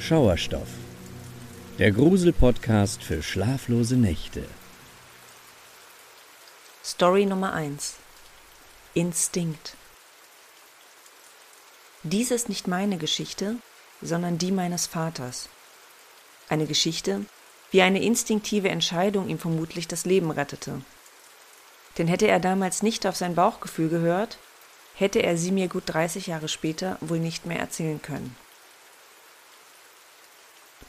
Schauerstoff. Der Grusel-Podcast für schlaflose Nächte. Story Nummer 1. Instinkt. Dies ist nicht meine Geschichte, sondern die meines Vaters. Eine Geschichte, wie eine instinktive Entscheidung ihm vermutlich das Leben rettete. Denn hätte er damals nicht auf sein Bauchgefühl gehört, hätte er sie mir gut 30 Jahre später wohl nicht mehr erzählen können.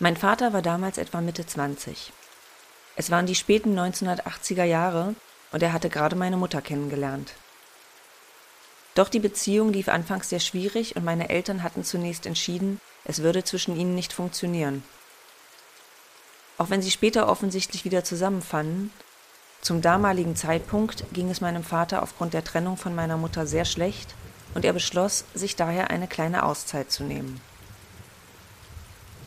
Mein Vater war damals etwa Mitte 20. Es waren die späten 1980er Jahre und er hatte gerade meine Mutter kennengelernt. Doch die Beziehung lief anfangs sehr schwierig und meine Eltern hatten zunächst entschieden, es würde zwischen ihnen nicht funktionieren. Auch wenn sie später offensichtlich wieder zusammenfanden, zum damaligen Zeitpunkt ging es meinem Vater aufgrund der Trennung von meiner Mutter sehr schlecht und er beschloss, sich daher eine kleine Auszeit zu nehmen.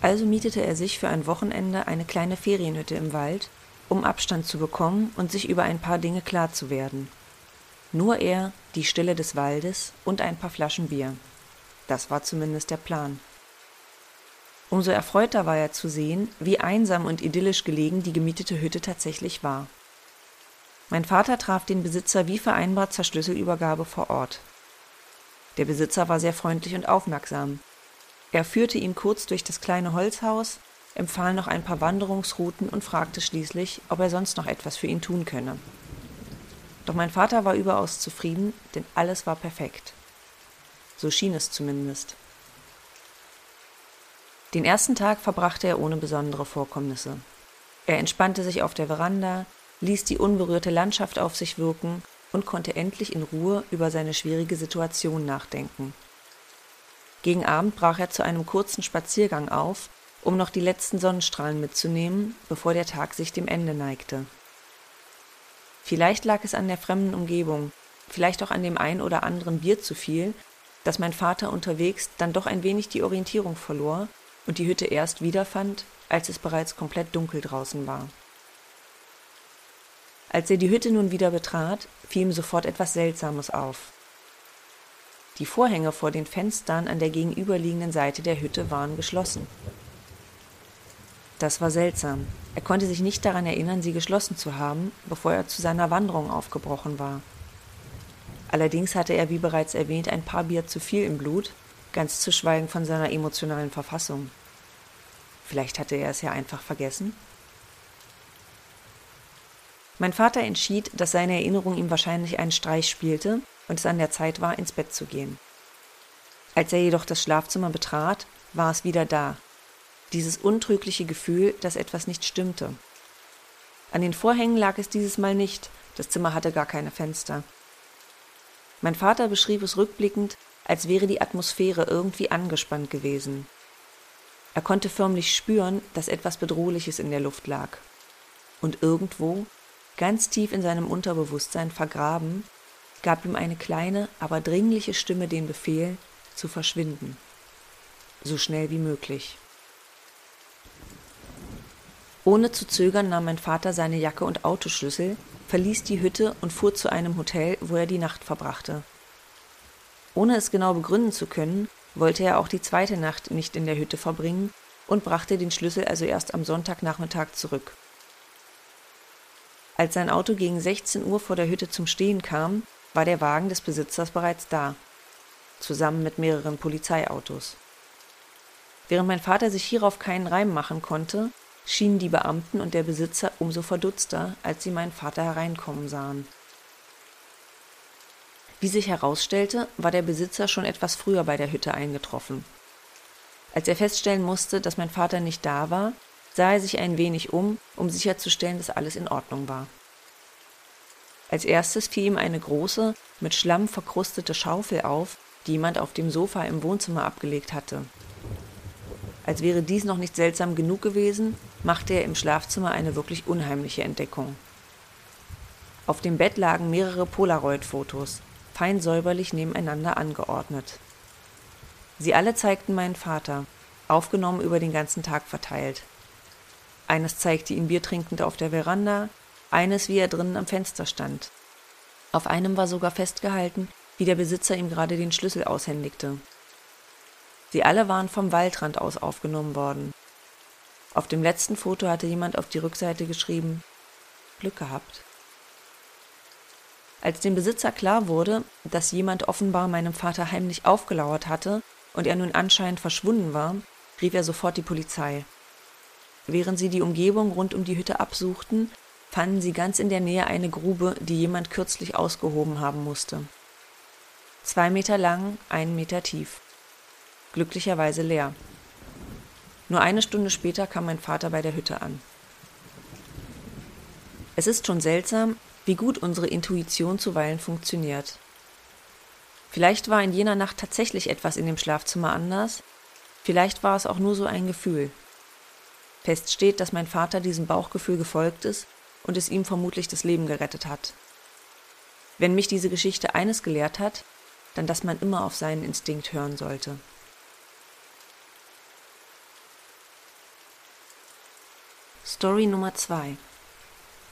Also mietete er sich für ein Wochenende eine kleine Ferienhütte im Wald, um Abstand zu bekommen und sich über ein paar Dinge klar zu werden. Nur er, die Stille des Waldes und ein paar Flaschen Bier. Das war zumindest der Plan. Umso erfreuter war er zu sehen, wie einsam und idyllisch gelegen die gemietete Hütte tatsächlich war. Mein Vater traf den Besitzer wie vereinbart zur Schlüsselübergabe vor Ort. Der Besitzer war sehr freundlich und aufmerksam. Er führte ihn kurz durch das kleine Holzhaus, empfahl noch ein paar Wanderungsrouten und fragte schließlich, ob er sonst noch etwas für ihn tun könne. Doch mein Vater war überaus zufrieden, denn alles war perfekt. So schien es zumindest. Den ersten Tag verbrachte er ohne besondere Vorkommnisse. Er entspannte sich auf der Veranda, ließ die unberührte Landschaft auf sich wirken und konnte endlich in Ruhe über seine schwierige Situation nachdenken. Gegen Abend brach er zu einem kurzen Spaziergang auf, um noch die letzten Sonnenstrahlen mitzunehmen, bevor der Tag sich dem Ende neigte. Vielleicht lag es an der fremden Umgebung, vielleicht auch an dem ein oder anderen Bier zu viel, dass mein Vater unterwegs dann doch ein wenig die Orientierung verlor und die Hütte erst wiederfand, als es bereits komplett dunkel draußen war. Als er die Hütte nun wieder betrat, fiel ihm sofort etwas Seltsames auf. Die Vorhänge vor den Fenstern an der gegenüberliegenden Seite der Hütte waren geschlossen. Das war seltsam. Er konnte sich nicht daran erinnern, sie geschlossen zu haben, bevor er zu seiner Wanderung aufgebrochen war. Allerdings hatte er, wie bereits erwähnt, ein paar Bier zu viel im Blut, ganz zu schweigen von seiner emotionalen Verfassung. Vielleicht hatte er es ja einfach vergessen? Mein Vater entschied, dass seine Erinnerung ihm wahrscheinlich einen Streich spielte und es an der Zeit war, ins Bett zu gehen. Als er jedoch das Schlafzimmer betrat, war es wieder da. Dieses untrügliche Gefühl, dass etwas nicht stimmte. An den Vorhängen lag es dieses Mal nicht, das Zimmer hatte gar keine Fenster. Mein Vater beschrieb es rückblickend, als wäre die Atmosphäre irgendwie angespannt gewesen. Er konnte förmlich spüren, dass etwas Bedrohliches in der Luft lag. Und irgendwo, ganz tief in seinem Unterbewusstsein vergraben, gab ihm eine kleine, aber dringliche Stimme den Befehl, zu verschwinden. So schnell wie möglich. Ohne zu zögern nahm mein Vater seine Jacke und Autoschlüssel, verließ die Hütte und fuhr zu einem Hotel, wo er die Nacht verbrachte. Ohne es genau begründen zu können, wollte er auch die zweite Nacht nicht in der Hütte verbringen und brachte den Schlüssel also erst am Sonntagnachmittag zurück. Als sein Auto gegen 16 Uhr vor der Hütte zum Stehen kam, war der Wagen des Besitzers bereits da, zusammen mit mehreren Polizeiautos. Während mein Vater sich hierauf keinen Reim machen konnte, schienen die Beamten und der Besitzer umso verdutzter, als sie meinen Vater hereinkommen sahen. Wie sich herausstellte, war der Besitzer schon etwas früher bei der Hütte eingetroffen. Als er feststellen musste, dass mein Vater nicht da war, sah er sich ein wenig um, um sicherzustellen, dass alles in Ordnung war. Als erstes fiel ihm eine große, mit Schlamm verkrustete Schaufel auf, die jemand auf dem Sofa im Wohnzimmer abgelegt hatte. Als wäre dies noch nicht seltsam genug gewesen, machte er im Schlafzimmer eine wirklich unheimliche Entdeckung. Auf dem Bett lagen mehrere Polaroid-Fotos, fein säuberlich nebeneinander angeordnet. Sie alle zeigten meinen Vater, aufgenommen über den ganzen Tag verteilt. Eines zeigte ihn biertrinkend auf der Veranda, eines, wie er drinnen am Fenster stand. Auf einem war sogar festgehalten, wie der Besitzer ihm gerade den Schlüssel aushändigte. Sie alle waren vom Waldrand aus aufgenommen worden. Auf dem letzten Foto hatte jemand auf die Rückseite geschrieben Glück gehabt. Als dem Besitzer klar wurde, dass jemand offenbar meinem Vater heimlich aufgelauert hatte und er nun anscheinend verschwunden war, rief er sofort die Polizei. Während sie die Umgebung rund um die Hütte absuchten, fanden sie ganz in der Nähe eine Grube, die jemand kürzlich ausgehoben haben musste. Zwei Meter lang, einen Meter tief. Glücklicherweise leer. Nur eine Stunde später kam mein Vater bei der Hütte an. Es ist schon seltsam, wie gut unsere Intuition zuweilen funktioniert. Vielleicht war in jener Nacht tatsächlich etwas in dem Schlafzimmer anders, vielleicht war es auch nur so ein Gefühl. Fest steht, dass mein Vater diesem Bauchgefühl gefolgt ist und es ihm vermutlich das Leben gerettet hat. Wenn mich diese Geschichte eines gelehrt hat, dann dass man immer auf seinen Instinkt hören sollte. Story Nummer zwei: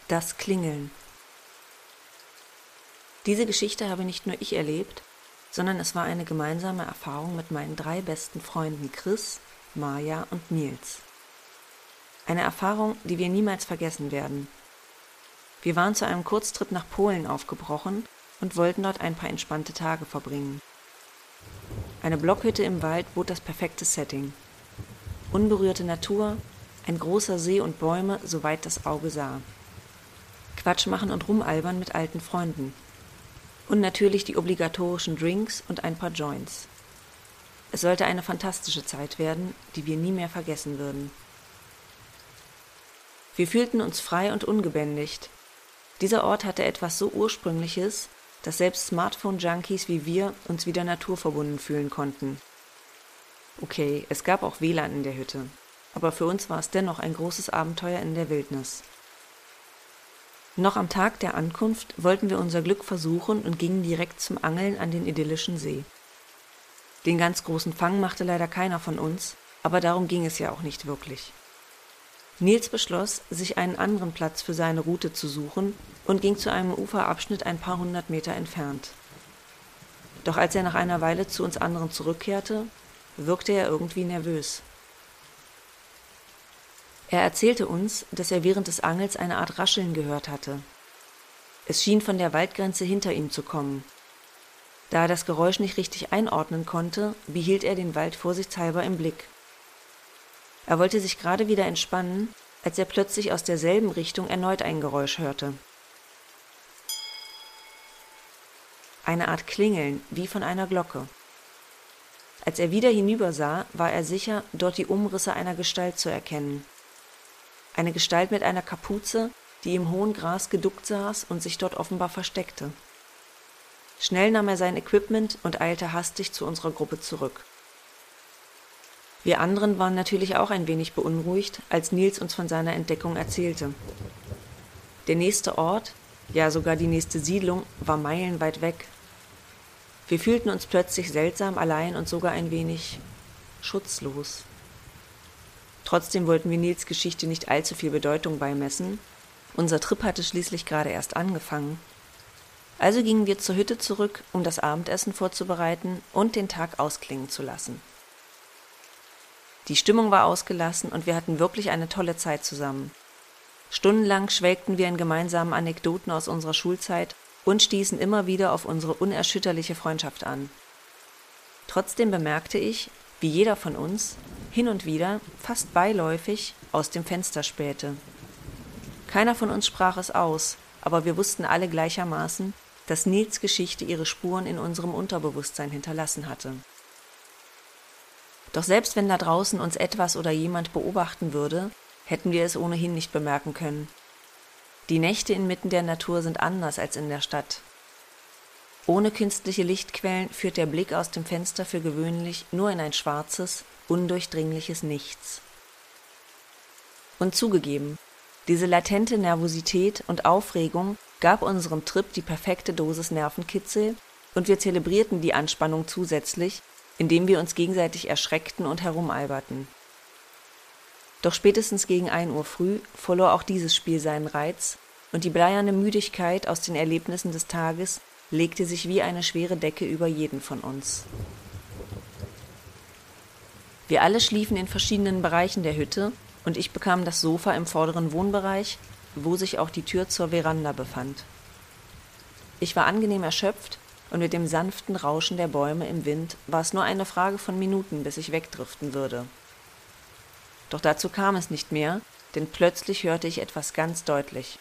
Das Klingeln. Diese Geschichte habe nicht nur ich erlebt, sondern es war eine gemeinsame Erfahrung mit meinen drei besten Freunden Chris, Maja und Nils. Eine Erfahrung, die wir niemals vergessen werden. Wir waren zu einem Kurztrip nach Polen aufgebrochen und wollten dort ein paar entspannte Tage verbringen. Eine Blockhütte im Wald bot das perfekte Setting. Unberührte Natur, ein großer See und Bäume, soweit das Auge sah. Quatsch machen und rumalbern mit alten Freunden. Und natürlich die obligatorischen Drinks und ein paar Joints. Es sollte eine fantastische Zeit werden, die wir nie mehr vergessen würden. Wir fühlten uns frei und ungebändigt. Dieser Ort hatte etwas so Ursprüngliches, dass selbst Smartphone-Junkies wie wir uns wieder naturverbunden fühlen konnten. Okay, es gab auch WLAN in der Hütte, aber für uns war es dennoch ein großes Abenteuer in der Wildnis. Noch am Tag der Ankunft wollten wir unser Glück versuchen und gingen direkt zum Angeln an den idyllischen See. Den ganz großen Fang machte leider keiner von uns, aber darum ging es ja auch nicht wirklich. Nils beschloss, sich einen anderen Platz für seine Route zu suchen und ging zu einem Uferabschnitt ein paar hundert Meter entfernt. Doch als er nach einer Weile zu uns anderen zurückkehrte, wirkte er irgendwie nervös. Er erzählte uns, dass er während des Angels eine Art Rascheln gehört hatte. Es schien von der Waldgrenze hinter ihm zu kommen. Da er das Geräusch nicht richtig einordnen konnte, behielt er den Wald vorsichtshalber im Blick. Er wollte sich gerade wieder entspannen, als er plötzlich aus derselben Richtung erneut ein Geräusch hörte. Eine Art Klingeln, wie von einer Glocke. Als er wieder hinübersah, war er sicher, dort die Umrisse einer Gestalt zu erkennen eine Gestalt mit einer Kapuze, die im hohen Gras geduckt saß und sich dort offenbar versteckte. Schnell nahm er sein Equipment und eilte hastig zu unserer Gruppe zurück. Wir anderen waren natürlich auch ein wenig beunruhigt, als Nils uns von seiner Entdeckung erzählte. Der nächste Ort, ja sogar die nächste Siedlung, war meilenweit weg. Wir fühlten uns plötzlich seltsam allein und sogar ein wenig schutzlos. Trotzdem wollten wir Nils Geschichte nicht allzu viel Bedeutung beimessen. Unser Trip hatte schließlich gerade erst angefangen. Also gingen wir zur Hütte zurück, um das Abendessen vorzubereiten und den Tag ausklingen zu lassen. Die Stimmung war ausgelassen und wir hatten wirklich eine tolle Zeit zusammen. Stundenlang schwelgten wir in gemeinsamen Anekdoten aus unserer Schulzeit und stießen immer wieder auf unsere unerschütterliche Freundschaft an. Trotzdem bemerkte ich, wie jeder von uns, hin und wieder, fast beiläufig, aus dem Fenster spähte. Keiner von uns sprach es aus, aber wir wussten alle gleichermaßen, dass Nils Geschichte ihre Spuren in unserem Unterbewusstsein hinterlassen hatte. Doch selbst wenn da draußen uns etwas oder jemand beobachten würde, hätten wir es ohnehin nicht bemerken können. Die Nächte inmitten der Natur sind anders als in der Stadt. Ohne künstliche Lichtquellen führt der Blick aus dem Fenster für gewöhnlich nur in ein schwarzes, undurchdringliches Nichts. Und zugegeben, diese latente Nervosität und Aufregung gab unserem Trip die perfekte Dosis Nervenkitzel und wir zelebrierten die Anspannung zusätzlich, indem wir uns gegenseitig erschreckten und herumalberten. Doch spätestens gegen ein Uhr früh verlor auch dieses Spiel seinen Reiz und die bleierne Müdigkeit aus den Erlebnissen des Tages legte sich wie eine schwere Decke über jeden von uns. Wir alle schliefen in verschiedenen Bereichen der Hütte und ich bekam das Sofa im vorderen Wohnbereich, wo sich auch die Tür zur Veranda befand. Ich war angenehm erschöpft und mit dem sanften Rauschen der Bäume im Wind war es nur eine Frage von Minuten, bis ich wegdriften würde. Doch dazu kam es nicht mehr, denn plötzlich hörte ich etwas ganz deutlich.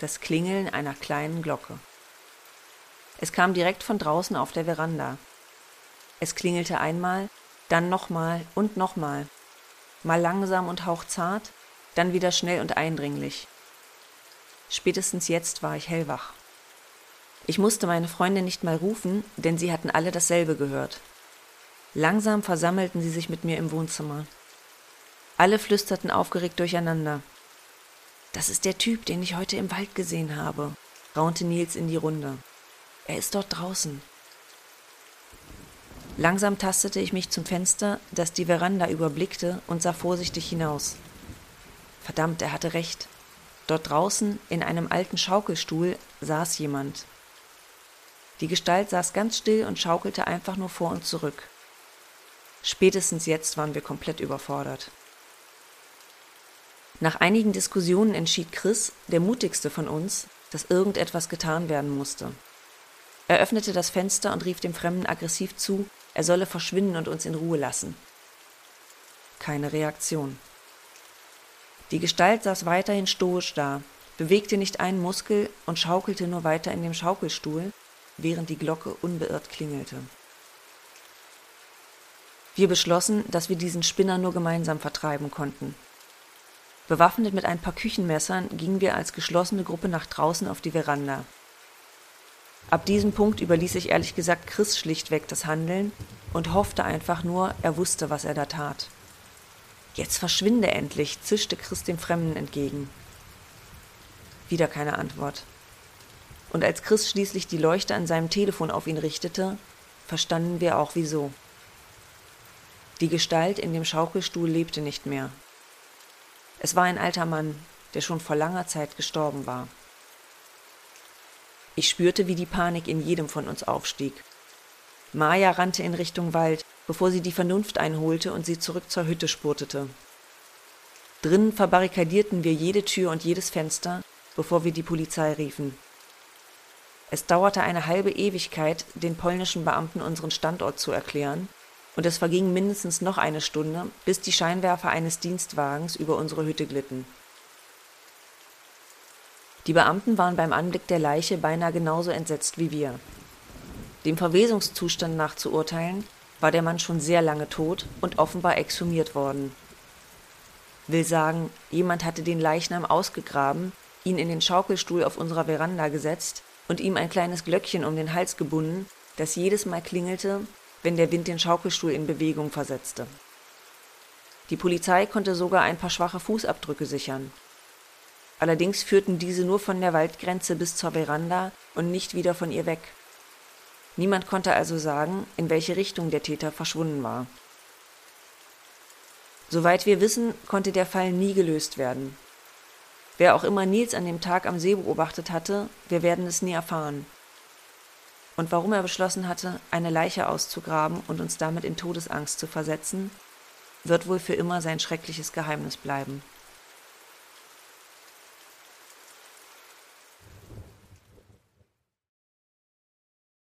Das Klingeln einer kleinen Glocke. Es kam direkt von draußen auf der Veranda. Es klingelte einmal, dann nochmal und nochmal, mal langsam und hauchzart, dann wieder schnell und eindringlich. Spätestens jetzt war ich hellwach. Ich musste meine Freunde nicht mal rufen, denn sie hatten alle dasselbe gehört. Langsam versammelten sie sich mit mir im Wohnzimmer. Alle flüsterten aufgeregt durcheinander. Das ist der Typ, den ich heute im Wald gesehen habe, raunte Nils in die Runde. Er ist dort draußen. Langsam tastete ich mich zum Fenster, das die Veranda überblickte, und sah vorsichtig hinaus. Verdammt, er hatte recht. Dort draußen, in einem alten Schaukelstuhl, saß jemand. Die Gestalt saß ganz still und schaukelte einfach nur vor und zurück. Spätestens jetzt waren wir komplett überfordert. Nach einigen Diskussionen entschied Chris, der mutigste von uns, dass irgendetwas getan werden musste. Er öffnete das Fenster und rief dem Fremden aggressiv zu, er solle verschwinden und uns in Ruhe lassen. Keine Reaktion. Die Gestalt saß weiterhin stoisch da, bewegte nicht einen Muskel und schaukelte nur weiter in dem Schaukelstuhl, während die Glocke unbeirrt klingelte. Wir beschlossen, dass wir diesen Spinner nur gemeinsam vertreiben konnten. Bewaffnet mit ein paar Küchenmessern gingen wir als geschlossene Gruppe nach draußen auf die Veranda. Ab diesem Punkt überließ ich ehrlich gesagt Chris schlichtweg das Handeln und hoffte einfach nur, er wusste, was er da tat. Jetzt verschwinde endlich, zischte Chris dem Fremden entgegen. Wieder keine Antwort. Und als Chris schließlich die Leuchte an seinem Telefon auf ihn richtete, verstanden wir auch wieso. Die Gestalt in dem Schaukelstuhl lebte nicht mehr. Es war ein alter Mann, der schon vor langer Zeit gestorben war. Ich spürte, wie die Panik in jedem von uns aufstieg. Maja rannte in Richtung Wald, bevor sie die Vernunft einholte und sie zurück zur Hütte spurtete. Drinnen verbarrikadierten wir jede Tür und jedes Fenster, bevor wir die Polizei riefen. Es dauerte eine halbe Ewigkeit, den polnischen Beamten unseren Standort zu erklären, und es verging mindestens noch eine Stunde, bis die Scheinwerfer eines Dienstwagens über unsere Hütte glitten. Die Beamten waren beim Anblick der Leiche beinahe genauso entsetzt wie wir. Dem Verwesungszustand nach zu urteilen, war der Mann schon sehr lange tot und offenbar exhumiert worden. Will sagen, jemand hatte den Leichnam ausgegraben, ihn in den Schaukelstuhl auf unserer Veranda gesetzt und ihm ein kleines Glöckchen um den Hals gebunden, das jedes Mal klingelte, wenn der Wind den Schaukelstuhl in Bewegung versetzte. Die Polizei konnte sogar ein paar schwache Fußabdrücke sichern. Allerdings führten diese nur von der Waldgrenze bis zur Veranda und nicht wieder von ihr weg. Niemand konnte also sagen, in welche Richtung der Täter verschwunden war. Soweit wir wissen, konnte der Fall nie gelöst werden. Wer auch immer Nils an dem Tag am See beobachtet hatte, wir werden es nie erfahren. Und warum er beschlossen hatte, eine Leiche auszugraben und uns damit in Todesangst zu versetzen, wird wohl für immer sein schreckliches Geheimnis bleiben.